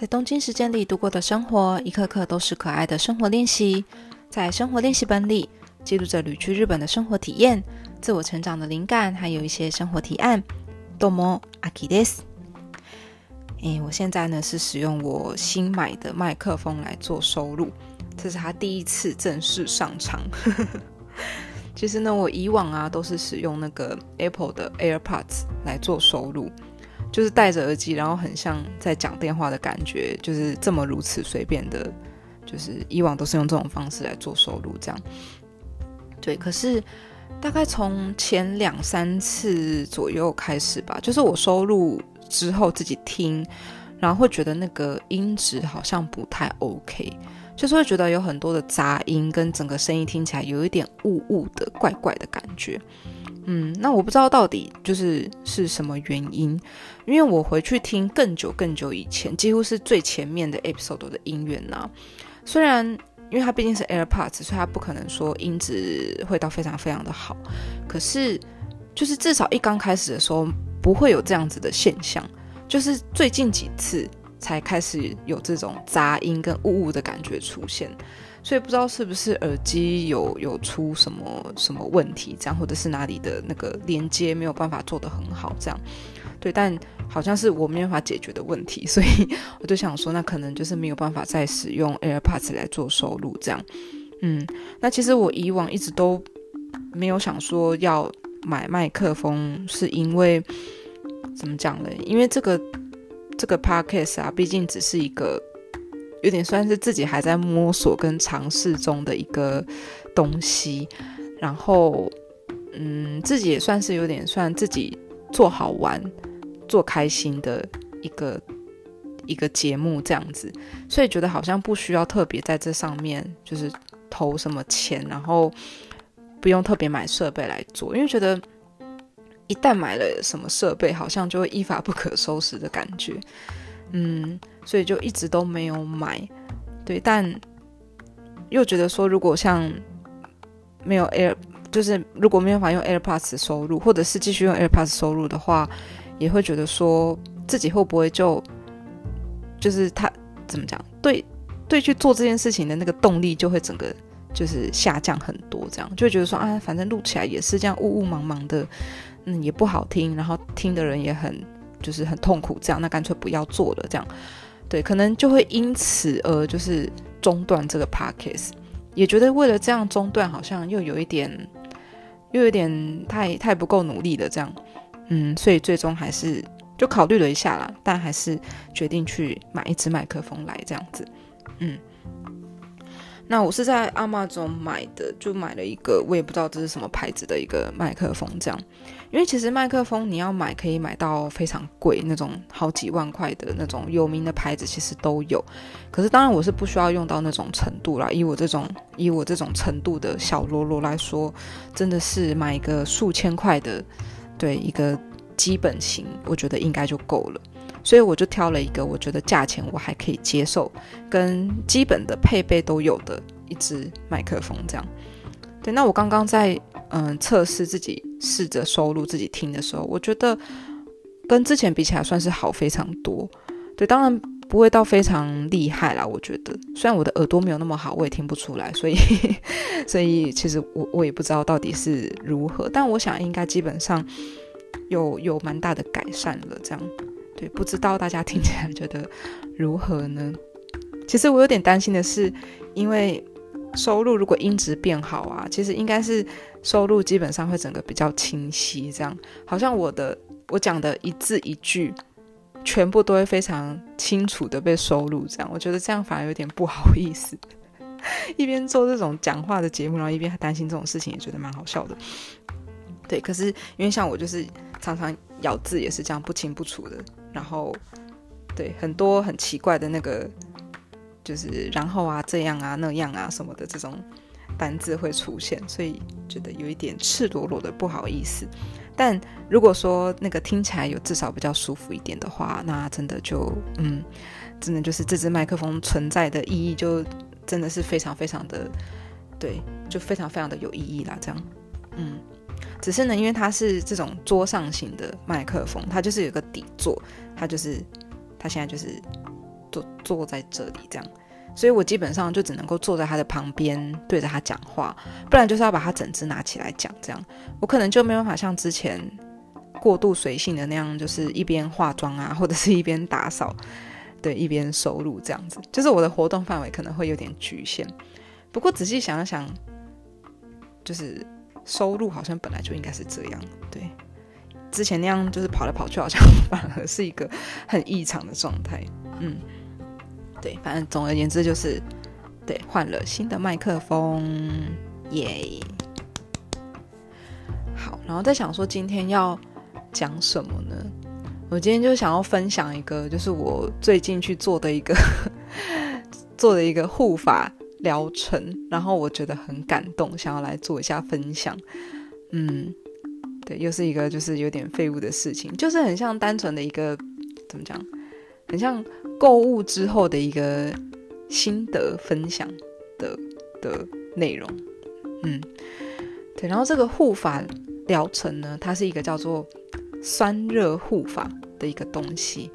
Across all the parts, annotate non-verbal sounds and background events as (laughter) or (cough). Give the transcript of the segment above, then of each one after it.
在东京时间里度过的生活，一刻刻都是可爱的生活练习。在生活练习本里，记录着旅居日本的生活体验、自我成长的灵感，还有一些生活提案。多么阿基です。诶，我现在呢是使用我新买的麦克风来做收录，这是他第一次正式上场。其实呢，我以往啊都是使用那个 Apple 的 AirPods 来做收录。就是戴着耳机，然后很像在讲电话的感觉，就是这么如此随便的，就是以往都是用这种方式来做收录，这样。对，可是大概从前两三次左右开始吧，就是我收录之后自己听，然后会觉得那个音质好像不太 OK，就是会觉得有很多的杂音，跟整个声音听起来有一点雾雾的、怪怪的感觉。嗯，那我不知道到底就是是什么原因，因为我回去听更久更久以前，几乎是最前面的 episode 的音乐呢。虽然因为它毕竟是 AirPods，所以它不可能说音质会到非常非常的好，可是就是至少一刚开始的时候不会有这样子的现象，就是最近几次才开始有这种杂音跟雾雾的感觉出现。所以不知道是不是耳机有有出什么什么问题，这样或者是哪里的那个连接没有办法做得很好，这样对，但好像是我没办法解决的问题，(laughs) 所以我就想说，那可能就是没有办法再使用 AirPods 来做收录，这样，嗯，那其实我以往一直都没有想说要买麦克风，是因为怎么讲呢？因为这个这个 Podcast 啊，毕竟只是一个。有点算是自己还在摸索跟尝试中的一个东西，然后，嗯，自己也算是有点算自己做好玩、做开心的一个一个节目这样子，所以觉得好像不需要特别在这上面就是投什么钱，然后不用特别买设备来做，因为觉得一旦买了什么设备，好像就会一发不可收拾的感觉。嗯，所以就一直都没有买，对，但又觉得说，如果像没有 Air，就是如果没有法用 AirPods 收入，或者是继续用 AirPods 收入的话，也会觉得说自己会不会就就是他怎么讲，对对，去做这件事情的那个动力就会整个就是下降很多，这样就觉得说啊，反正录起来也是这样雾雾茫茫的，嗯，也不好听，然后听的人也很。就是很痛苦，这样那干脆不要做了，这样对，可能就会因此而就是中断这个 podcast，也觉得为了这样中断，好像又有一点，又有点太太不够努力的，这样，嗯，所以最终还是就考虑了一下啦，但还是决定去买一支麦克风来这样子，嗯。那我是在阿玛中买的，就买了一个，我也不知道这是什么牌子的一个麦克风，这样。因为其实麦克风你要买可以买到非常贵那种好几万块的那种有名的牌子，其实都有。可是当然我是不需要用到那种程度啦，以我这种以我这种程度的小罗罗来说，真的是买一个数千块的，对一个基本型，我觉得应该就够了。所以我就挑了一个我觉得价钱我还可以接受，跟基本的配备都有的一支麦克风，这样。对，那我刚刚在嗯测试自己试着收录自己听的时候，我觉得跟之前比起来算是好非常多。对，当然不会到非常厉害啦，我觉得。虽然我的耳朵没有那么好，我也听不出来，所以 (laughs) 所以其实我我也不知道到底是如何，但我想应该基本上有有蛮大的改善了，这样。对，不知道大家听起来觉得如何呢？其实我有点担心的是，因为收入如果音质变好啊，其实应该是收入基本上会整个比较清晰，这样好像我的我讲的一字一句，全部都会非常清楚的被收录，这样我觉得这样反而有点不好意思。(laughs) 一边做这种讲话的节目，然后一边还担心这种事情，也觉得蛮好笑的。对，可是因为像我就是常常咬字也是这样不清不楚的。然后，对很多很奇怪的那个，就是然后啊这样啊那样啊什么的这种单字会出现，所以觉得有一点赤裸裸的不好意思。但如果说那个听起来有至少比较舒服一点的话，那真的就嗯，真的就是这支麦克风存在的意义就真的是非常非常的对，就非常非常的有意义啦。这样，嗯。只是呢，因为它是这种桌上型的麦克风，它就是有个底座，它就是它现在就是坐坐在这里这样，所以我基本上就只能够坐在他的旁边对着他讲话，不然就是要把他整只拿起来讲这样，我可能就没办法像之前过度随性的那样，就是一边化妆啊，或者是一边打扫，对，一边收入这样子，就是我的活动范围可能会有点局限。不过仔细想想，就是收入好像本来就应该是这样，对。之前那样就是跑来跑去，好像反而是一个很异常的状态。嗯，对，反正总而言之就是，对，换了新的麦克风，耶。好，然后在想说今天要讲什么呢？我今天就想要分享一个，就是我最近去做的一个 (laughs) 做的一个护法疗程，然后我觉得很感动，想要来做一下分享。嗯。对，又是一个就是有点废物的事情，就是很像单纯的一个怎么讲，很像购物之后的一个心得分享的的内容。嗯，对，然后这个护法疗程呢，它是一个叫做酸热护法的一个东西。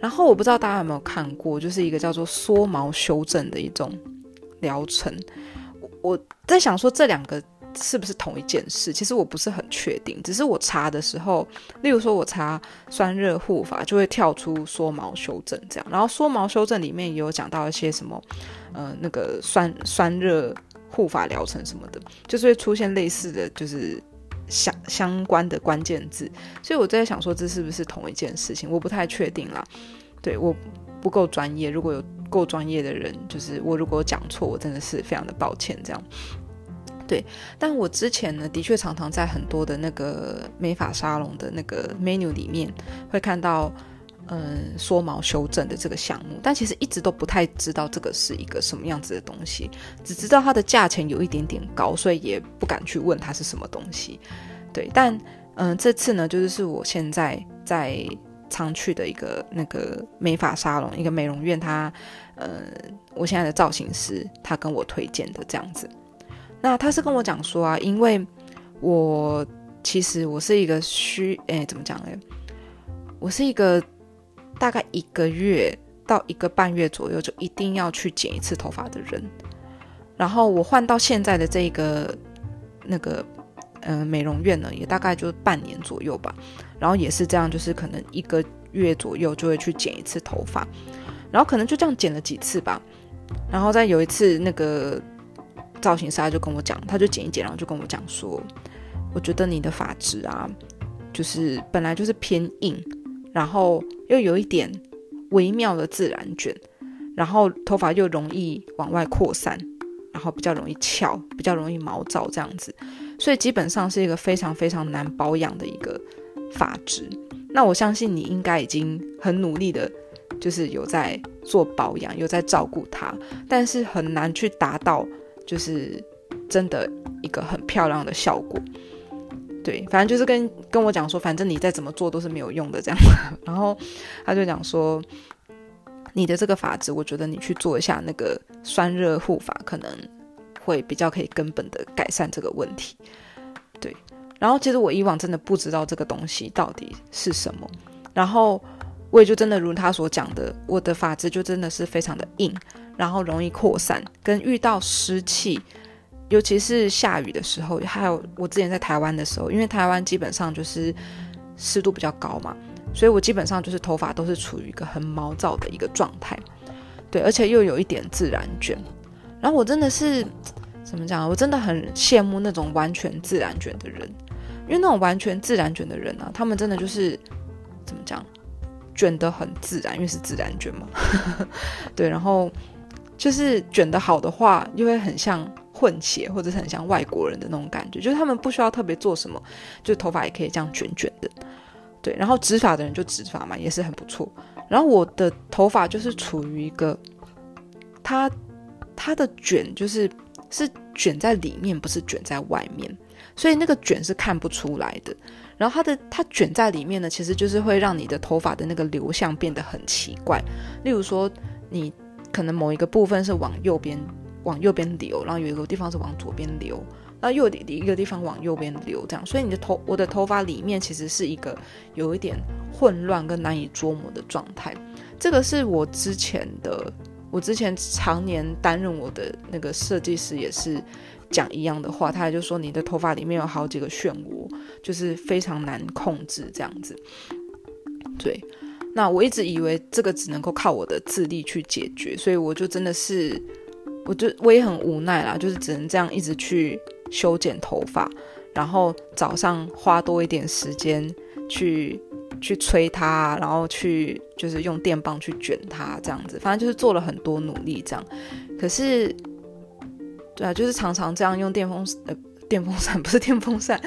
然后我不知道大家有没有看过，就是一个叫做缩毛修正的一种疗程。我在想说这两个。是不是同一件事？其实我不是很确定，只是我查的时候，例如说我查酸热护法，就会跳出缩毛修正这样。然后缩毛修正里面也有讲到一些什么，呃，那个酸酸热护法疗程什么的，就是会出现类似的就是相相关的关键字。所以我在想说，这是不是同一件事情？我不太确定啦。对我不够专业，如果有够专业的人，就是我如果讲错，我真的是非常的抱歉这样。对，但我之前呢，的确常常在很多的那个美发沙龙的那个 menu 里面会看到，嗯，缩毛修正的这个项目，但其实一直都不太知道这个是一个什么样子的东西，只知道它的价钱有一点点高，所以也不敢去问它是什么东西。对，但嗯，这次呢，就是是我现在在常去的一个那个美发沙龙，一个美容院，它，呃，我现在的造型师他跟我推荐的这样子。那他是跟我讲说啊，因为我其实我是一个需诶怎么讲呢，我是一个大概一个月到一个半月左右就一定要去剪一次头发的人。然后我换到现在的这个那个呃美容院呢，也大概就半年左右吧。然后也是这样，就是可能一个月左右就会去剪一次头发，然后可能就这样剪了几次吧。然后再有一次那个。造型师他就跟我讲，他就剪一剪，然后就跟我讲说，我觉得你的发质啊，就是本来就是偏硬，然后又有一点微妙的自然卷，然后头发又容易往外扩散，然后比较容易翘，比较容易毛躁这样子，所以基本上是一个非常非常难保养的一个发质。那我相信你应该已经很努力的，就是有在做保养，有在照顾它，但是很难去达到。就是真的一个很漂亮的效果，对，反正就是跟跟我讲说，反正你再怎么做都是没有用的这样。(laughs) 然后他就讲说，你的这个法子，我觉得你去做一下那个酸热护法，可能会比较可以根本的改善这个问题。对，然后其实我以往真的不知道这个东西到底是什么，然后我也就真的如他所讲的，我的发质就真的是非常的硬。然后容易扩散，跟遇到湿气，尤其是下雨的时候，还有我之前在台湾的时候，因为台湾基本上就是湿度比较高嘛，所以我基本上就是头发都是处于一个很毛躁的一个状态，对，而且又有一点自然卷。然后我真的是怎么讲？我真的很羡慕那种完全自然卷的人，因为那种完全自然卷的人啊，他们真的就是怎么讲，卷得很自然，因为是自然卷嘛，(laughs) 对，然后。就是卷得好的话，又会很像混血，或者是很像外国人的那种感觉。就是他们不需要特别做什么，就头发也可以这样卷卷的。对，然后直发的人就直发嘛，也是很不错。然后我的头发就是处于一个，它它的卷就是是卷在里面，不是卷在外面，所以那个卷是看不出来的。然后它的它卷在里面呢，其实就是会让你的头发的那个流向变得很奇怪。例如说你。可能某一个部分是往右边往右边流，然后有一个地方是往左边流，那又一个地方往右边流，这样，所以你的头我的头发里面其实是一个有一点混乱跟难以捉摸的状态。这个是我之前的，我之前常年担任我的那个设计师也是讲一样的话，他也就说你的头发里面有好几个漩涡，就是非常难控制这样子。对，那我一直以为这个只能够靠我的智力去解决，所以我就真的是，我就我也很无奈啦，就是只能这样一直去修剪头发，然后早上花多一点时间去。去吹它，然后去就是用电棒去卷它，这样子，反正就是做了很多努力，这样。可是，对啊，就是常常这样用电风呃电风扇 (laughs) 不是电风扇，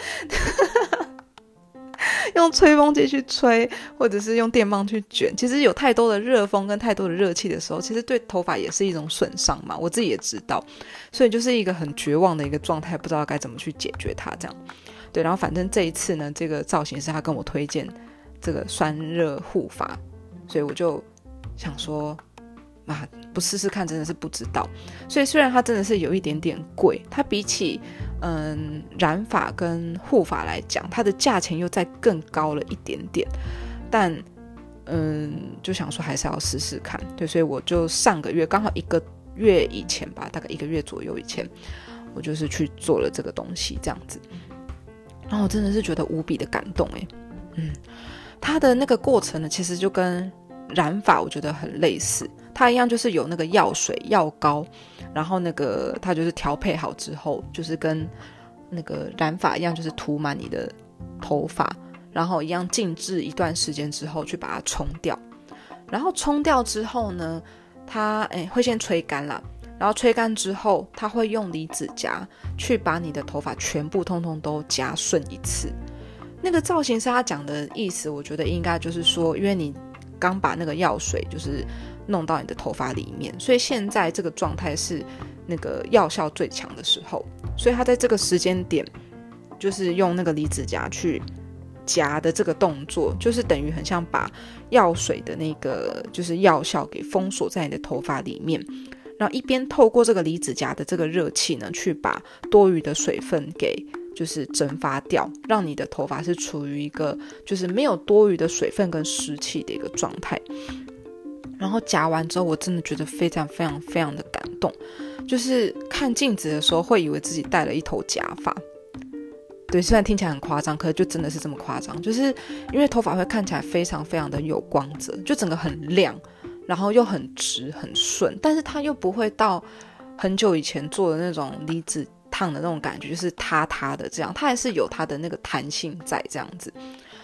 (laughs) 用吹风机去吹，或者是用电棒去卷。其实有太多的热风跟太多的热气的时候，其实对头发也是一种损伤嘛。我自己也知道，所以就是一个很绝望的一个状态，不知道该怎么去解决它。这样，对，然后反正这一次呢，这个造型是他跟我推荐。这个酸热护发，所以我就想说，啊，不试试看真的是不知道。所以虽然它真的是有一点点贵，它比起嗯染发跟护发来讲，它的价钱又再更高了一点点。但嗯，就想说还是要试试看。对，所以我就上个月刚好一个月以前吧，大概一个月左右以前，我就是去做了这个东西，这样子。然后我真的是觉得无比的感动，诶，嗯。它的那个过程呢，其实就跟染发我觉得很类似，它一样就是有那个药水、药膏，然后那个它就是调配好之后，就是跟那个染发一样，就是涂满你的头发，然后一样静置一段时间之后去把它冲掉，然后冲掉之后呢，它诶会先吹干了，然后吹干之后，它会用离子夹去把你的头发全部通通都夹顺一次。那个造型师他讲的意思，我觉得应该就是说，因为你刚把那个药水就是弄到你的头发里面，所以现在这个状态是那个药效最强的时候，所以他在这个时间点就是用那个离子夹去夹的这个动作，就是等于很像把药水的那个就是药效给封锁在你的头发里面，然后一边透过这个离子夹的这个热气呢，去把多余的水分给。就是蒸发掉，让你的头发是处于一个就是没有多余的水分跟湿气的一个状态。然后夹完之后，我真的觉得非常非常非常的感动。就是看镜子的时候，会以为自己戴了一头假发。对，虽然听起来很夸张，可是就真的是这么夸张。就是因为头发会看起来非常非常的有光泽，就整个很亮，然后又很直很顺，但是它又不会到很久以前做的那种离子。烫的那种感觉就是塌塌的，这样它还是有它的那个弹性在这样子，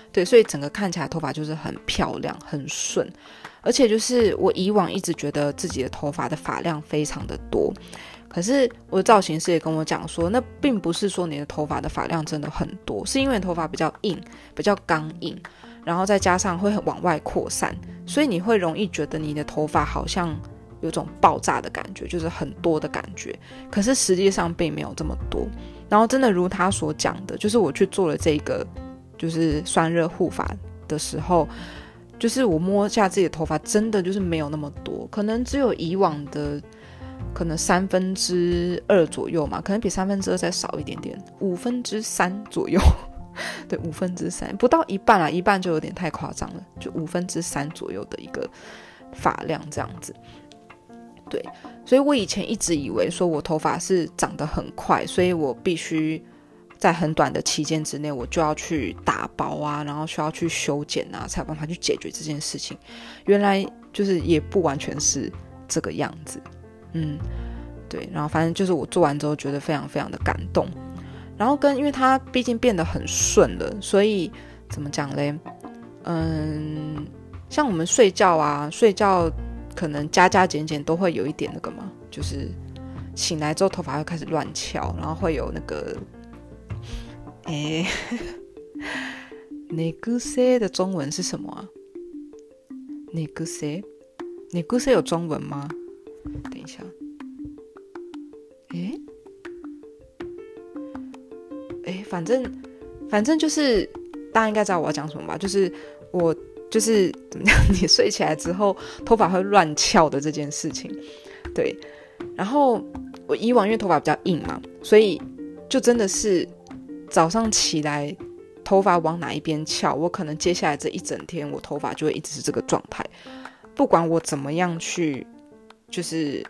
对，所以整个看起来头发就是很漂亮、很顺，而且就是我以往一直觉得自己的头发的发量非常的多，可是我的造型师也跟我讲说，那并不是说你的头发的发量真的很多，是因为头发比较硬、比较刚硬，然后再加上会往外扩散，所以你会容易觉得你的头发好像。有种爆炸的感觉，就是很多的感觉，可是实际上并没有这么多。然后真的如他所讲的，就是我去做了这个，就是酸热护发的时候，就是我摸一下自己的头发，真的就是没有那么多，可能只有以往的可能三分之二左右嘛，可能比三分之二再少一点点，五分之三左右，(laughs) 对，五分之三不到一半啊，一半就有点太夸张了，就五分之三左右的一个发量这样子。对，所以我以前一直以为说我头发是长得很快，所以我必须在很短的期间之内，我就要去打薄啊，然后需要去修剪啊，才有办法去解决这件事情。原来就是也不完全是这个样子，嗯，对。然后反正就是我做完之后觉得非常非常的感动，然后跟因为它毕竟变得很顺了，所以怎么讲嘞？嗯，像我们睡觉啊，睡觉。可能加加减减都会有一点那个嘛，就是醒来之后头发会开始乱翘，然后会有那个，哎，那个谁的中文是什么啊？那个谁，那个谁有中文吗？等一下，哎，哎，反正反正就是大家应该知道我要讲什么吧，就是我。就是怎么样？你睡起来之后头发会乱翘的这件事情，对。然后我以往因为头发比较硬嘛，所以就真的是早上起来头发往哪一边翘，我可能接下来这一整天我头发就会一直是这个状态。不管我怎么样去，就是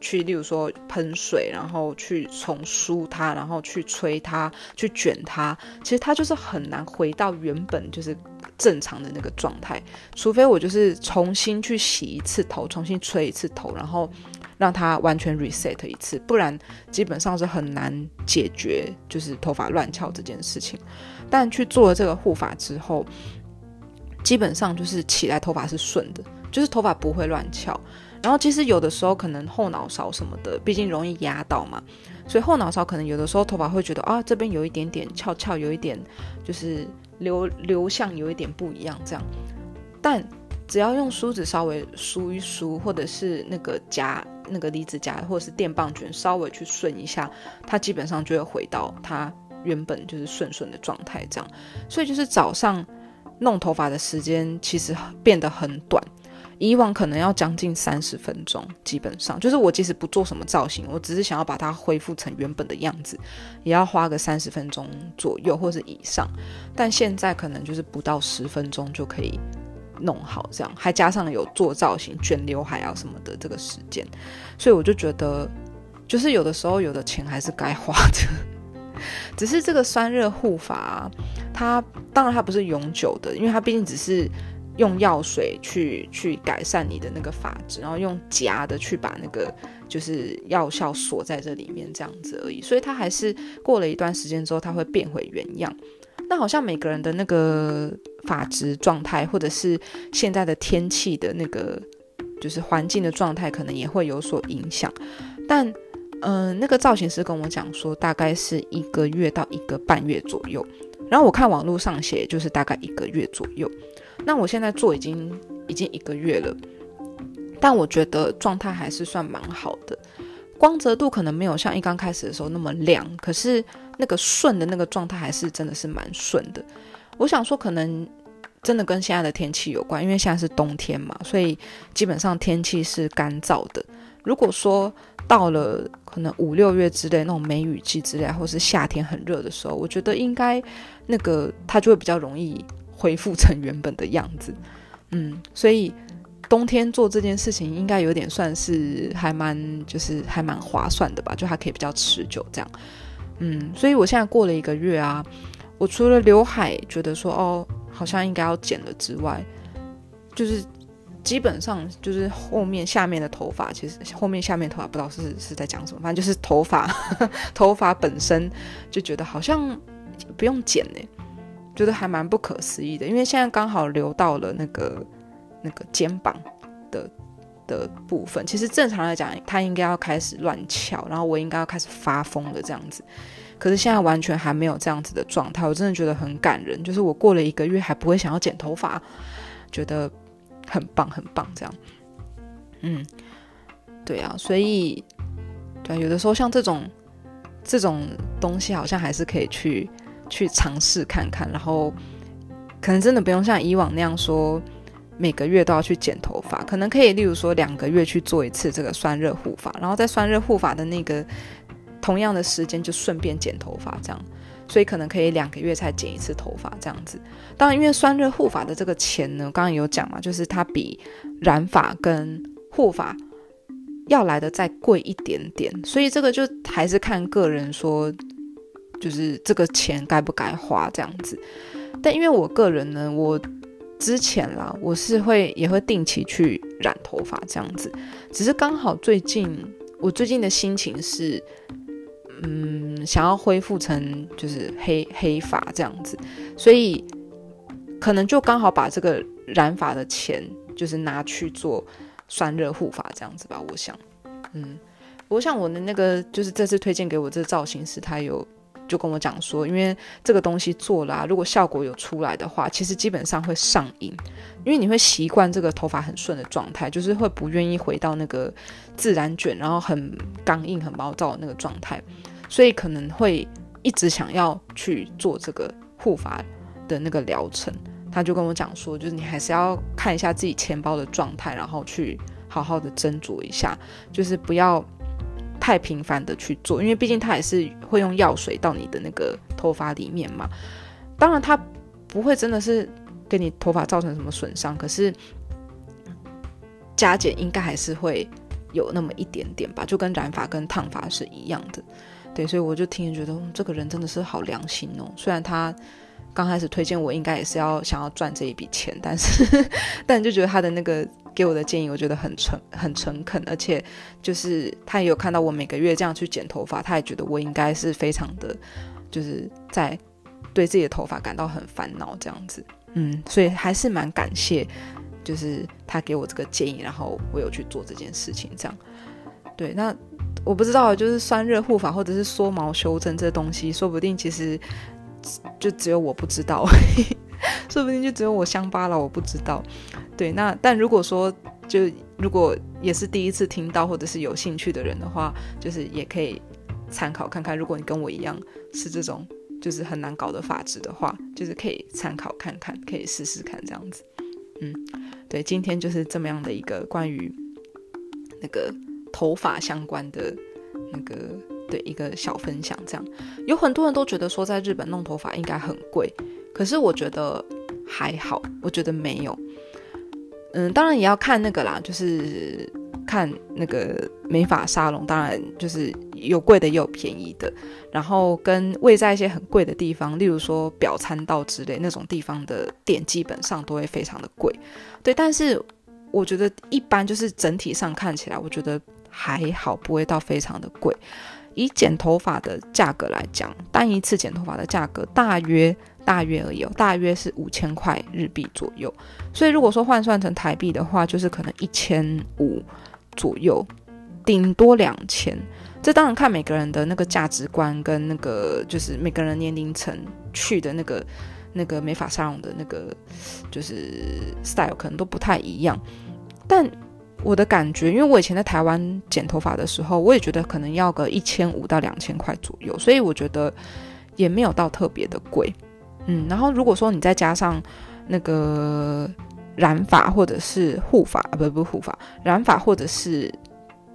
去，例如说喷水，然后去重梳它，然后去吹它，去卷它，其实它就是很难回到原本就是正常的那个状态，除非我就是重新去洗一次头，重新吹一次头，然后让它完全 reset 一次，不然基本上是很难解决就是头发乱翘这件事情。但去做了这个护发之后，基本上就是起来头发是顺的。就是头发不会乱翘，然后其实有的时候可能后脑勺什么的，毕竟容易压到嘛，所以后脑勺可能有的时候头发会觉得啊这边有一点点翘翘，有一点就是流流向有一点不一样这样，但只要用梳子稍微梳一梳，或者是那个夹那个离子夹或者是电棒卷稍微去顺一下，它基本上就会回到它原本就是顺顺的状态这样，所以就是早上弄头发的时间其实变得很短。以往可能要将近三十分钟，基本上就是我即使不做什么造型，我只是想要把它恢复成原本的样子，也要花个三十分钟左右或是以上。但现在可能就是不到十分钟就可以弄好，这样还加上有做造型、卷刘海啊什么的这个时间，所以我就觉得，就是有的时候有的钱还是该花的。(laughs) 只是这个酸热护发，它当然它不是永久的，因为它毕竟只是。用药水去去改善你的那个发质，然后用夹的去把那个就是药效锁在这里面，这样子而已。所以它还是过了一段时间之后，它会变回原样。那好像每个人的那个发质状态，或者是现在的天气的那个就是环境的状态，可能也会有所影响。但嗯，那个造型师跟我讲说，大概是一个月到一个半月左右。然后我看网络上写，就是大概一个月左右。那我现在做已经已经一个月了，但我觉得状态还是算蛮好的，光泽度可能没有像一刚开始的时候那么亮，可是那个顺的那个状态还是真的是蛮顺的。我想说，可能真的跟现在的天气有关，因为现在是冬天嘛，所以基本上天气是干燥的。如果说到了可能五六月之类那种梅雨季之类，或是夏天很热的时候，我觉得应该那个它就会比较容易。恢复成原本的样子，嗯，所以冬天做这件事情应该有点算是还蛮就是还蛮划算的吧，就还可以比较持久这样，嗯，所以我现在过了一个月啊，我除了刘海觉得说哦好像应该要剪了之外，就是基本上就是后面下面的头发，其实后面下面头发不知道是是在讲什么，反正就是头发 (laughs) 头发本身就觉得好像不用剪呢。觉得还蛮不可思议的，因为现在刚好留到了那个那个肩膀的的部分。其实正常来讲，它应该要开始乱翘，然后我应该要开始发疯了这样子。可是现在完全还没有这样子的状态，我真的觉得很感人。就是我过了一个月还不会想要剪头发，觉得很棒很棒这样。嗯，对啊，所以对，有的时候像这种这种东西，好像还是可以去。去尝试看看，然后可能真的不用像以往那样说每个月都要去剪头发，可能可以例如说两个月去做一次这个酸热护发，然后在酸热护发的那个同样的时间就顺便剪头发，这样，所以可能可以两个月才剪一次头发这样子。当然，因为酸热护发的这个钱呢，刚刚有讲嘛，就是它比染发跟护发要来的再贵一点点，所以这个就还是看个人说。就是这个钱该不该花这样子，但因为我个人呢，我之前啦，我是会也会定期去染头发这样子，只是刚好最近我最近的心情是，嗯，想要恢复成就是黑黑发这样子，所以可能就刚好把这个染发的钱就是拿去做酸热护发这样子吧，我想，嗯，我想我的那个就是这次推荐给我这造型师，他有。就跟我讲说，因为这个东西做了，如果效果有出来的话，其实基本上会上瘾，因为你会习惯这个头发很顺的状态，就是会不愿意回到那个自然卷，然后很刚硬、很毛躁的那个状态，所以可能会一直想要去做这个护发的那个疗程。他就跟我讲说，就是你还是要看一下自己钱包的状态，然后去好好的斟酌一下，就是不要。太频繁的去做，因为毕竟它也是会用药水到你的那个头发里面嘛。当然，它不会真的是给你头发造成什么损伤，可是加减应该还是会有那么一点点吧，就跟染发跟烫发是一样的。对，所以我就听觉得这个人真的是好良心哦。虽然他刚开始推荐我，应该也是要想要赚这一笔钱，但是但就觉得他的那个给我的建议，我觉得很诚很诚恳，而且就是他也有看到我每个月这样去剪头发，他也觉得我应该是非常的，就是在对自己的头发感到很烦恼这样子。嗯，所以还是蛮感谢，就是他给我这个建议，然后我有去做这件事情，这样。对，那我不知道，就是酸热护发或者是缩毛修正这东西，说不定其实就只有我不知道，(laughs) 说不定就只有我乡巴佬我不知道。对，那但如果说就如果也是第一次听到或者是有兴趣的人的话，就是也可以参考看看。如果你跟我一样是这种。就是很难搞的发质的话，就是可以参考看看，可以试试看这样子。嗯，对，今天就是这么样的一个关于那个头发相关的那个对一个小分享。这样有很多人都觉得说在日本弄头发应该很贵，可是我觉得还好，我觉得没有。嗯，当然也要看那个啦，就是。看那个美发沙龙，当然就是有贵的也有便宜的，然后跟位在一些很贵的地方，例如说表参道之类那种地方的店，基本上都会非常的贵。对，但是我觉得一般就是整体上看起来，我觉得还好，不会到非常的贵。以剪头发的价格来讲，单一次剪头发的价格大约大约而已，大约是五千块日币左右。所以如果说换算成台币的话，就是可能一千五。左右，顶多两千。这当然看每个人的那个价值观跟那个，就是每个人年龄层去的那个那个美发沙龙的那个就是 style 可能都不太一样。但我的感觉，因为我以前在台湾剪头发的时候，我也觉得可能要个一千五到两千块左右，所以我觉得也没有到特别的贵。嗯，然后如果说你再加上那个。染发或者是护发啊，不不护发，染发或者是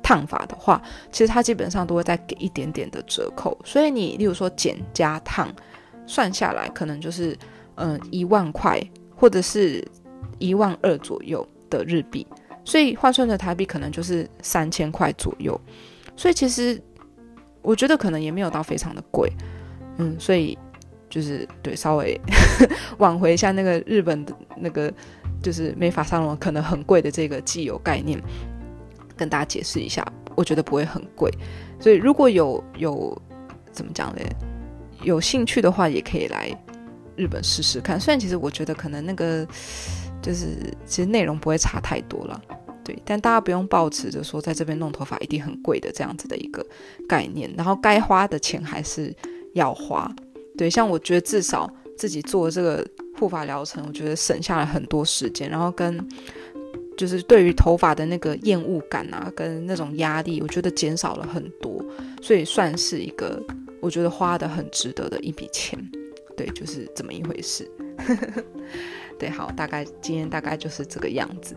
烫发的话，其实它基本上都会再给一点点的折扣。所以你例如说剪加烫，算下来可能就是嗯一万块或者是一万二左右的日币，所以换算成台币可能就是三千块左右。所以其实我觉得可能也没有到非常的贵，嗯，所以就是对稍微 (laughs) 挽回一下那个日本的那个。就是美发沙龙可能很贵的这个既有概念，跟大家解释一下，我觉得不会很贵，所以如果有有怎么讲呢？有兴趣的话，也可以来日本试试看。虽然其实我觉得可能那个就是其实内容不会差太多了，对，但大家不用抱持着说在这边弄头发一定很贵的这样子的一个概念，然后该花的钱还是要花。对，像我觉得至少自己做这个。护发疗程，我觉得省下了很多时间，然后跟就是对于头发的那个厌恶感啊，跟那种压力，我觉得减少了很多，所以算是一个我觉得花的很值得的一笔钱。对，就是这么一回事。(laughs) 对，好，大概今天大概就是这个样子。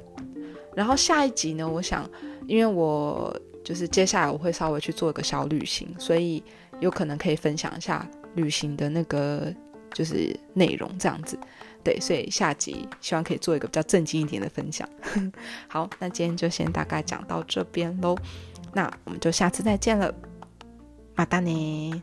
然后下一集呢，我想，因为我就是接下来我会稍微去做一个小旅行，所以有可能可以分享一下旅行的那个。就是内容这样子，对，所以下集希望可以做一个比较正经一点的分享。(laughs) 好，那今天就先大概讲到这边喽，那我们就下次再见了，马达呢？